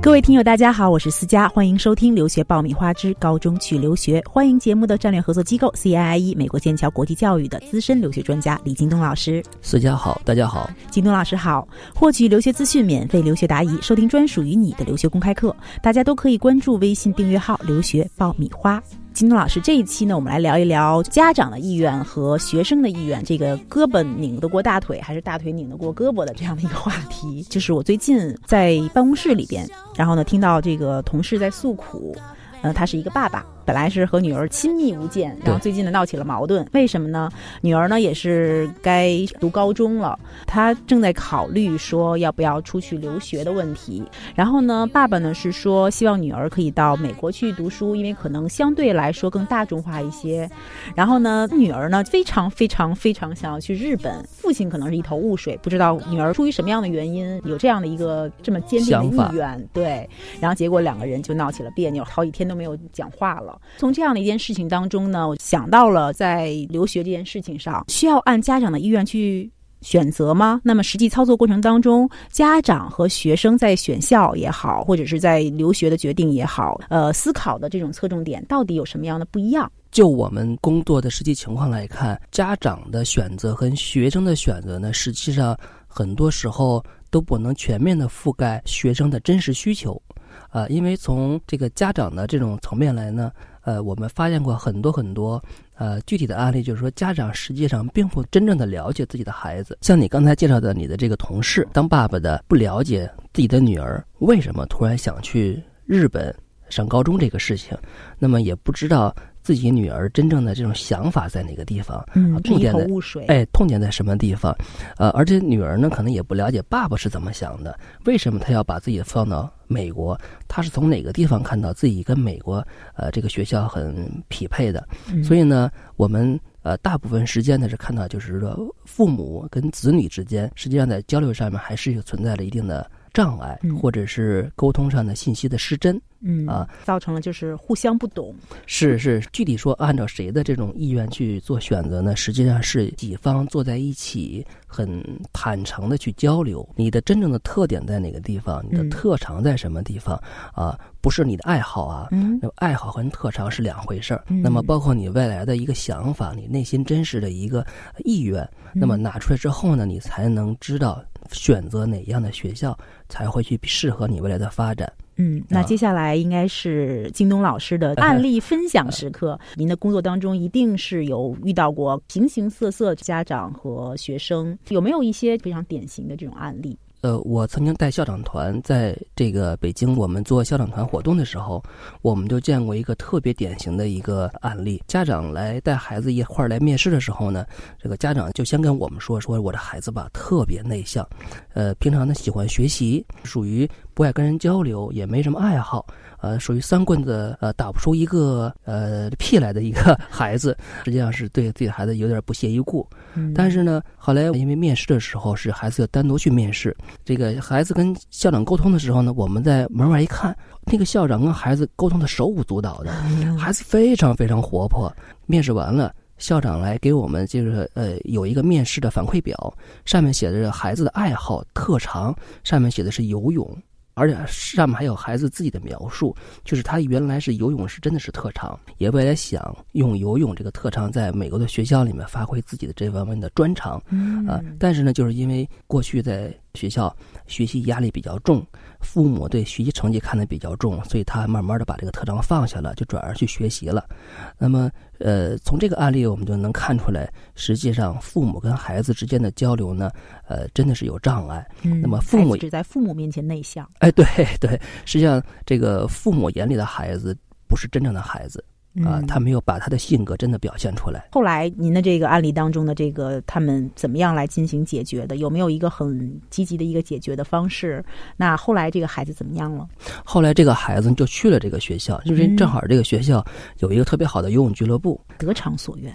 各位听友，大家好，我是思佳，欢迎收听《留学爆米花之高中去留学》。欢迎节目的战略合作机构 CIIE 美国剑桥国际教育的资深留学专家李京东老师。思佳好，大家好，京东老师好。获取留学资讯，免费留学答疑，收听专属于你的留学公开课，大家都可以关注微信订阅号“留学爆米花”。金东老师，这一期呢，我们来聊一聊家长的意愿和学生的意愿，这个胳膊拧得过大腿，还是大腿拧得过胳膊的这样的一个话题。就是我最近在办公室里边，然后呢，听到这个同事在诉苦，呃，他是一个爸爸。本来是和女儿亲密无间，然后最近呢闹起了矛盾。为什么呢？女儿呢也是该读高中了，她正在考虑说要不要出去留学的问题。然后呢，爸爸呢是说希望女儿可以到美国去读书，因为可能相对来说更大众化一些。然后呢，女儿呢非常非常非常想要去日本。父亲可能是一头雾水，不知道女儿出于什么样的原因有这样的一个这么坚定的意愿。对，然后结果两个人就闹起了别扭，好几天都没有讲话了。从这样的一件事情当中呢，我想到了在留学这件事情上，需要按家长的意愿去选择吗？那么实际操作过程当中，家长和学生在选校也好，或者是在留学的决定也好，呃，思考的这种侧重点到底有什么样的不一样？就我们工作的实际情况来看，家长的选择和学生的选择呢，实际上很多时候都不能全面的覆盖学生的真实需求，啊，因为从这个家长的这种层面来呢。呃，我们发现过很多很多呃具体的案例，就是说家长实际上并不真正的了解自己的孩子。像你刚才介绍的你的这个同事，当爸爸的不了解自己的女儿为什么突然想去日本上高中这个事情，那么也不知道。自己女儿真正的这种想法在哪个地方？嗯，痛点在。哎，痛点在什么地方？呃，而且女儿呢，可能也不了解爸爸是怎么想的。为什么他要把自己放到美国？他是从哪个地方看到自己跟美国呃这个学校很匹配的？所以呢，我们呃大部分时间呢是看到，就是说父母跟子女之间，实际上在交流上面还是有存在了一定的。障碍，或者是沟通上的信息的失真，嗯啊，造成了就是互相不懂。是是，具体说按照谁的这种意愿去做选择呢？实际上是几方坐在一起，很坦诚的去交流。你的真正的特点在哪个地方？你的特长在什么地方？啊，不是你的爱好啊，嗯，爱好和特长是两回事儿。那么包括你未来的一个想法，你内心真实的一个意愿，那么拿出来之后呢，你才能知道。选择哪样的学校才会去适合你未来的发展？嗯，那接下来应该是京东老师的 案例分享时刻。您的工作当中一定是有遇到过形形色色家长和学生，有没有一些非常典型的这种案例？呃，我曾经带校长团在这个北京，我们做校长团活动的时候，我们就见过一个特别典型的一个案例。家长来带孩子一块儿来面试的时候呢，这个家长就先跟我们说说，我的孩子吧特别内向，呃，平常呢喜欢学习，属于不爱跟人交流，也没什么爱好。呃，属于三棍子呃打不出一个呃屁来的一个 孩子，实际上是对自己的孩子有点不屑一顾。但是呢，后来因为面试的时候是孩子要单独去面试，这个孩子跟校长沟通的时候呢，我们在门外一看，那个校长跟孩子沟通的手舞足蹈的，孩子非常非常活泼。面试完了，校长来给我们就是呃有一个面试的反馈表，上面写的是孩子的爱好特长，上面写的是游泳。而且上面还有孩子自己的描述，就是他原来是游泳是真的是特长，也未来想用游泳这个特长在美国的学校里面发挥自己的这方面的专长，啊，但是呢，就是因为过去在学校学习压力比较重。父母对学习成绩看得比较重，所以他慢慢的把这个特长放下了，就转而去学习了。那么，呃，从这个案例我们就能看出来，实际上父母跟孩子之间的交流呢，呃，真的是有障碍。那么父母只在父母面前内向。哎，对对，实际上这个父母眼里的孩子不是真正的孩子。啊，他没有把他的性格真的表现出来。后来您的这个案例当中的这个，他们怎么样来进行解决的？有没有一个很积极的一个解决的方式？那后来这个孩子怎么样了？后来这个孩子就去了这个学校，就是正好这个学校有一个特别好的游泳俱乐部，得偿所愿。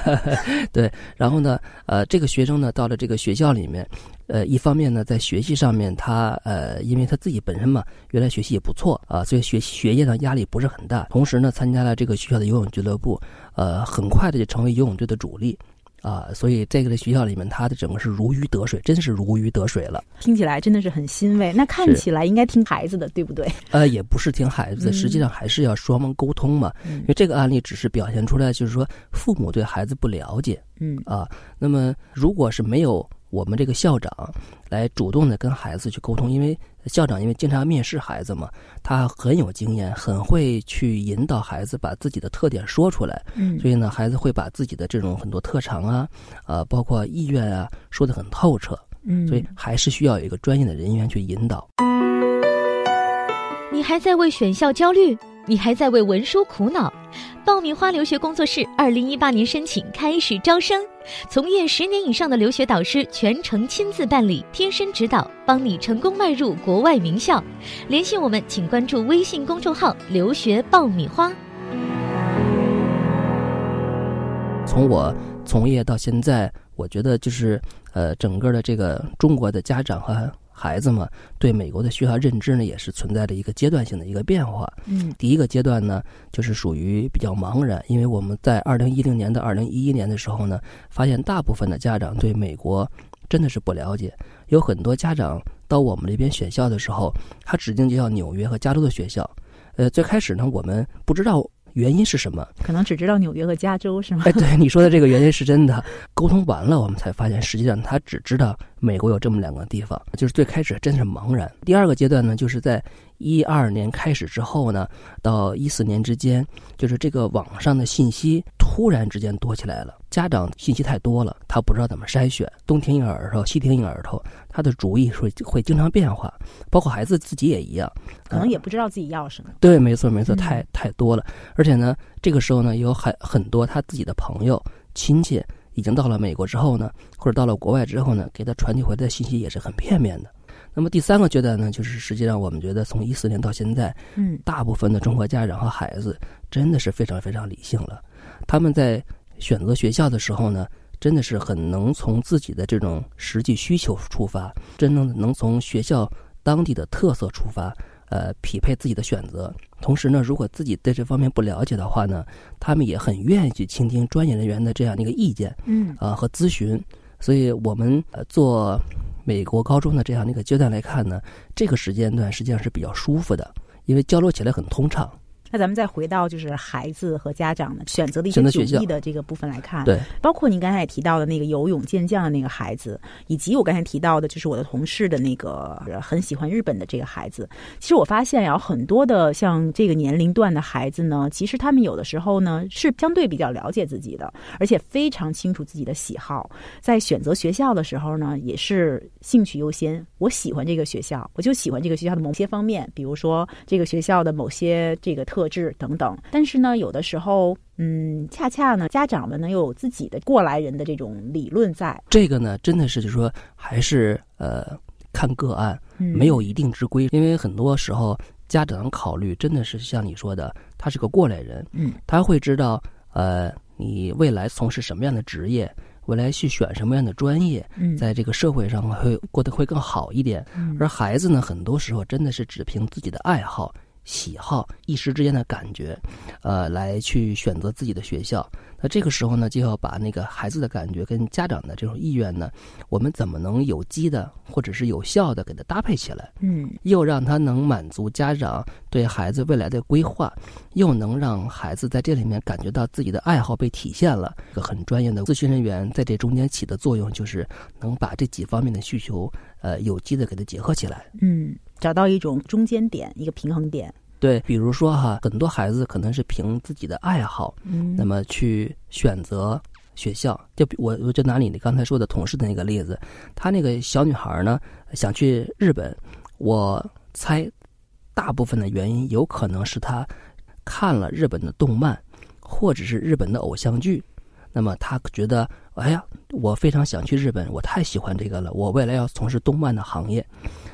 对，然后呢，呃，这个学生呢到了这个学校里面。呃，一方面呢，在学习上面，他呃，因为他自己本身嘛，原来学习也不错啊，所以学学业上压力不是很大。同时呢，参加了这个学校的游泳俱乐部，呃，很快的就成为游泳队的主力。啊，所以这个的学校里面，他的整个是如鱼得水，真是如鱼得水了。听起来真的是很欣慰。那看起来应该听孩子的，对不对？呃，也不是听孩子的，实际上还是要双方沟通嘛。因为这个案例只是表现出来，就是说父母对孩子不了解。嗯啊，那么如果是没有我们这个校长来主动的跟孩子去沟通，因为校长因为经常面试孩子嘛，他很有经验，很会去引导孩子把自己的特点说出来。嗯，所以呢，孩子会把自己的这种很多特长啊，呃，包括意愿啊，说得很透彻。嗯，所以还是需要有一个专业的人员去引导。你还在为选校焦虑？你还在为文书苦恼？爆米花留学工作室二零一八年申请开始招生，从业十年以上的留学导师全程亲自办理，贴身指导，帮你成功迈入国外名校。联系我们，请关注微信公众号“留学爆米花”。从我从业到现在，我觉得就是呃，整个的这个中国的家长和孩子们对美国的学校认知呢，也是存在着一个阶段性的一个变化。嗯，第一个阶段呢，就是属于比较茫然，因为我们在二零一零年到二零一一年的时候呢，发现大部分的家长对美国真的是不了解，有很多家长到我们这边选校的时候，他指定就要纽约和加州的学校。呃，最开始呢，我们不知道。原因是什么？可能只知道纽约和加州是吗？哎，对你说的这个原因是真的。沟通完了，我们才发现，实际上他只知道美国有这么两个地方，就是最开始真是茫然。第二个阶段呢，就是在一二年开始之后呢，到一四年之间，就是这个网上的信息突然之间多起来了，家长信息太多了，他不知道怎么筛选，东听一个耳朵，西听一个耳朵，他的主意会会经常变化，包括孩子自己也一样，可能也不知道自己要什么。对，没错，没错，太太多了，而且呢，这个时候呢，有很很多他自己的朋友、亲戚已经到了美国之后呢，或者到了国外之后呢，给他传递回来的信息也是很片面的。那么第三个阶段呢，就是实际上我们觉得从一四年到现在，嗯，大部分的中国家长和孩子真的是非常非常理性了。他们在选择学校的时候呢，真的是很能从自己的这种实际需求出发，真正的能从学校当地的特色出发，呃，匹配自己的选择。同时呢，如果自己对这方面不了解的话呢，他们也很愿意去倾听专业人员的这样的一个意见，嗯，啊和咨询。所以我们呃做。美国高中的这样的一个阶段来看呢，这个时间段实际上是比较舒服的，因为交流起来很通畅。那咱们再回到就是孩子和家长的选择的一些主意的这个部分来看，对，包括您刚才也提到的那个游泳健将的那个孩子，以及我刚才提到的，就是我的同事的那个很喜欢日本的这个孩子。其实我发现呀，很多的像这个年龄段的孩子呢，其实他们有的时候呢是相对比较了解自己的，而且非常清楚自己的喜好，在选择学校的时候呢，也是兴趣优先。我喜欢这个学校，我就喜欢这个学校的某些方面，比如说这个学校的某些这个特。特质等等，但是呢，有的时候，嗯，恰恰呢，家长们呢又有自己的过来人的这种理论在。这个呢，真的是就是说，还是呃看个案，没有一定之规。因为很多时候，家长考虑真的是像你说的，他是个过来人，嗯，他会知道呃你未来从事什么样的职业，未来去选什么样的专业，嗯，在这个社会上会过得会更好一点。而孩子呢，很多时候真的是只凭自己的爱好。喜好一时之间的感觉，呃，来去选择自己的学校。那这个时候呢，就要把那个孩子的感觉跟家长的这种意愿呢，我们怎么能有机的或者是有效的给他搭配起来？嗯，又让他能满足家长对孩子未来的规划，又能让孩子在这里面感觉到自己的爱好被体现了。一个很专业的咨询人员在这中间起的作用，就是能把这几方面的需求，呃，有机的给他结合起来。嗯。找到一种中间点，一个平衡点。对，比如说哈，很多孩子可能是凭自己的爱好，嗯，那么去选择学校。就比我，我就拿你刚才说的同事的那个例子，她那个小女孩呢，想去日本，我猜大部分的原因有可能是她看了日本的动漫，或者是日本的偶像剧，那么他觉得，哎呀，我非常想去日本，我太喜欢这个了，我未来要从事动漫的行业。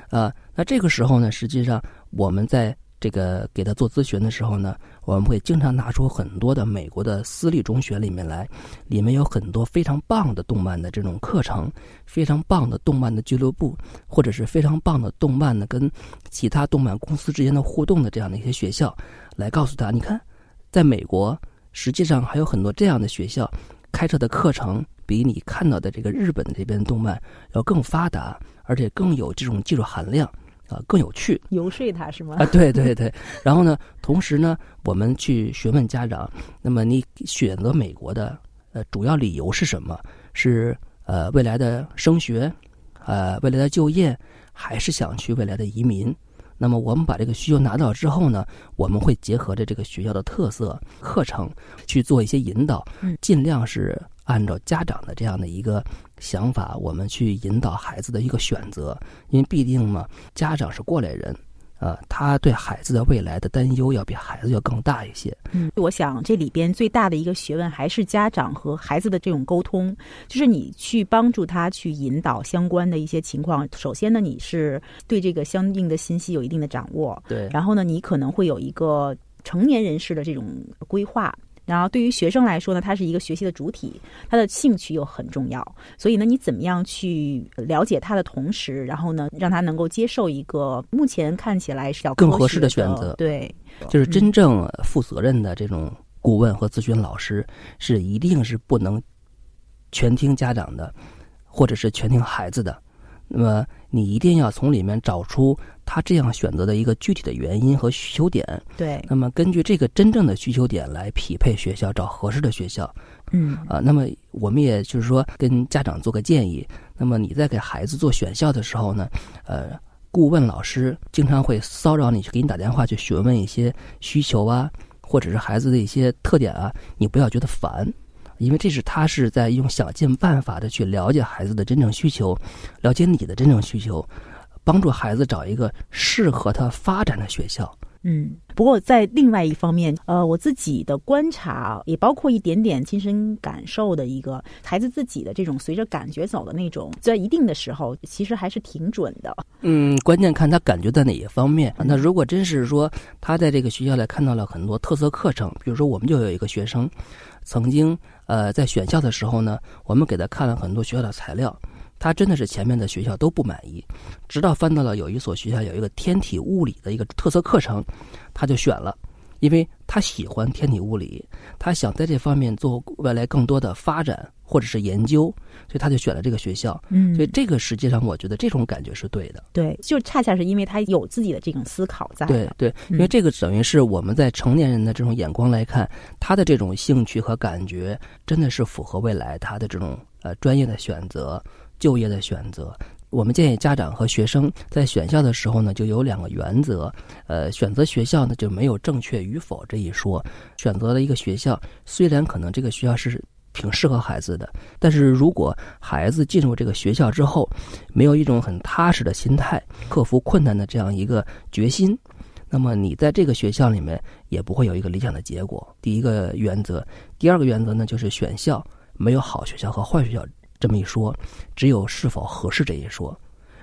啊，那这个时候呢，实际上我们在这个给他做咨询的时候呢，我们会经常拿出很多的美国的私立中学里面来，里面有很多非常棒的动漫的这种课程，非常棒的动漫的俱乐部，或者是非常棒的动漫的跟其他动漫公司之间的互动的这样的一些学校，来告诉他，你看，在美国实际上还有很多这样的学校，开设的课程比你看到的这个日本这边动漫要更发达，而且更有这种技术含量，啊，更有趣。游说他是吗？啊，对对对。然后呢，同时呢，我们去询问家长，那么你选择美国的呃主要理由是什么？是呃未来的升学，呃未来的就业，还是想去未来的移民？那么我们把这个需求拿到之后呢，我们会结合着这个学校的特色课程去做一些引导，尽量是按照家长的这样的一个想法，我们去引导孩子的一个选择，因为必定嘛，家长是过来人。呃，他对孩子的未来的担忧要比孩子要更大一些。嗯，我想这里边最大的一个学问还是家长和孩子的这种沟通，就是你去帮助他去引导相关的一些情况。首先呢，你是对这个相应的信息有一定的掌握，对。然后呢，你可能会有一个成年人士的这种规划。然后对于学生来说呢，他是一个学习的主体，他的兴趣又很重要。所以呢，你怎么样去了解他的同时，然后呢，让他能够接受一个目前看起来是要更合适的选择？对，就是真正负责任的这种顾问和咨询老师，是一定是不能全听家长的，或者是全听孩子的。那么你一定要从里面找出他这样选择的一个具体的原因和需求点。对。那么根据这个真正的需求点来匹配学校，找合适的学校。嗯。啊，那么我们也就是说跟家长做个建议。那么你在给孩子做选校的时候呢，呃，顾问老师经常会骚扰你，去给你打电话去询问一些需求啊，或者是孩子的一些特点啊，你不要觉得烦。因为这是他是在用想尽办法的去了解孩子的真正需求，了解你的真正需求，帮助孩子找一个适合他发展的学校。嗯，不过在另外一方面，呃，我自己的观察也包括一点点亲身感受的一个孩子自己的这种随着感觉走的那种，在一定的时候其实还是挺准的。嗯，关键看他感觉在哪一方面。那如果真是说他在这个学校里看到了很多特色课程，比如说我们就有一个学生，曾经呃在选校的时候呢，我们给他看了很多学校的材料。他真的是前面的学校都不满意，直到翻到了有一所学校有一个天体物理的一个特色课程，他就选了，因为他喜欢天体物理，他想在这方面做未来更多的发展或者是研究，所以他就选了这个学校。嗯，所以这个实际上我觉得这种感觉是对的。对，就恰恰是因为他有自己的这种思考在。对对，因为这个等于是我们在成年人的这种眼光来看，他的这种兴趣和感觉真的是符合未来他的这种呃专业的选择。就业的选择，我们建议家长和学生在选校的时候呢，就有两个原则。呃，选择学校呢，就没有正确与否这一说。选择了一个学校，虽然可能这个学校是挺适合孩子的，但是如果孩子进入这个学校之后，没有一种很踏实的心态，克服困难的这样一个决心，那么你在这个学校里面也不会有一个理想的结果。第一个原则，第二个原则呢，就是选校没有好学校和坏学校。这么一说，只有是否合适这一说。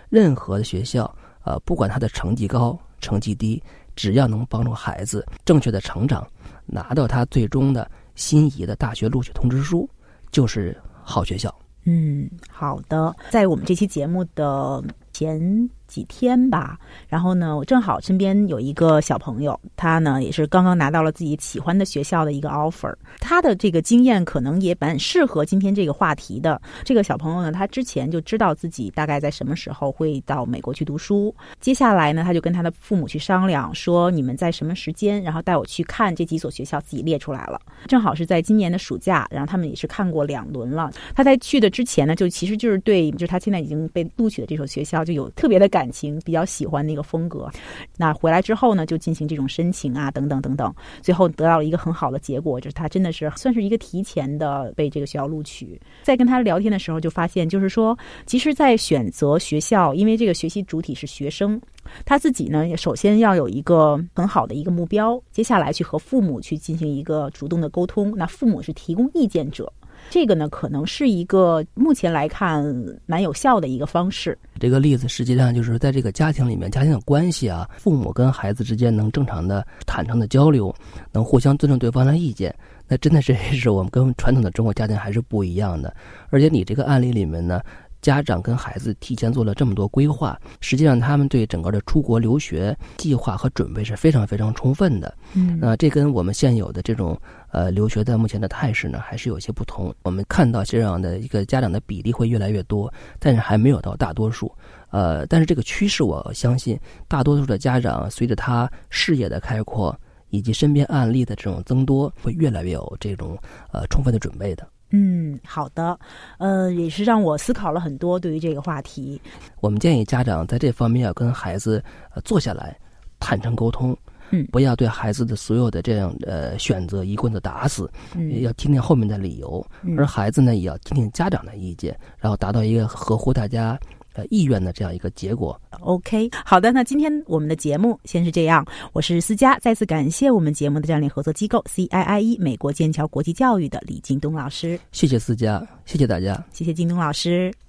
任何的学校，呃，不管他的成绩高、成绩低，只要能帮助孩子正确的成长，拿到他最终的心仪的大学录取通知书，就是好学校。嗯，好的。在我们这期节目的前。几天吧，然后呢，我正好身边有一个小朋友，他呢也是刚刚拿到了自己喜欢的学校的一个 offer。他的这个经验可能也蛮适合今天这个话题的。这个小朋友呢，他之前就知道自己大概在什么时候会到美国去读书。接下来呢，他就跟他的父母去商量，说你们在什么时间，然后带我去看这几所学校，自己列出来了。正好是在今年的暑假，然后他们也是看过两轮了。他在去的之前呢，就其实就是对，就是他现在已经被录取的这所学校就有特别的感。感情比较喜欢那个风格，那回来之后呢，就进行这种申请啊，等等等等，最后得到了一个很好的结果，就是他真的是算是一个提前的被这个学校录取。在跟他聊天的时候，就发现就是说，其实，在选择学校，因为这个学习主体是学生，他自己呢，首先要有一个很好的一个目标，接下来去和父母去进行一个主动的沟通，那父母是提供意见者。这个呢，可能是一个目前来看蛮有效的一个方式。这个例子实际上就是在这个家庭里面，家庭的关系啊，父母跟孩子之间能正常的、坦诚的交流，能互相尊重对方的意见，那真的是 是我们跟传统的中国家庭还是不一样的。而且你这个案例里面呢。家长跟孩子提前做了这么多规划，实际上他们对整个的出国留学计划和准备是非常非常充分的。嗯，那这跟我们现有的这种呃，留学的目前的态势呢，还是有些不同。我们看到这样的一个家长的比例会越来越多，但是还没有到大多数。呃，但是这个趋势，我相信大多数的家长随着他视野的开阔以及身边案例的这种增多，会越来越有这种呃充分的准备的。嗯，好的，呃，也是让我思考了很多对于这个话题。我们建议家长在这方面要跟孩子呃坐下来，坦诚沟通，嗯，不要对孩子的所有的这样呃选择一棍子打死，嗯，要听听后面的理由，而孩子呢也要听听家长的意见，然后达到一个合乎大家。呃，意愿的这样一个结果。OK，好的，那今天我们的节目先是这样。我是思佳，再次感谢我们节目的战略合作机构 CIIE 美国剑桥国际教育的李京东老师。谢谢思佳，谢谢大家，谢谢京东老师。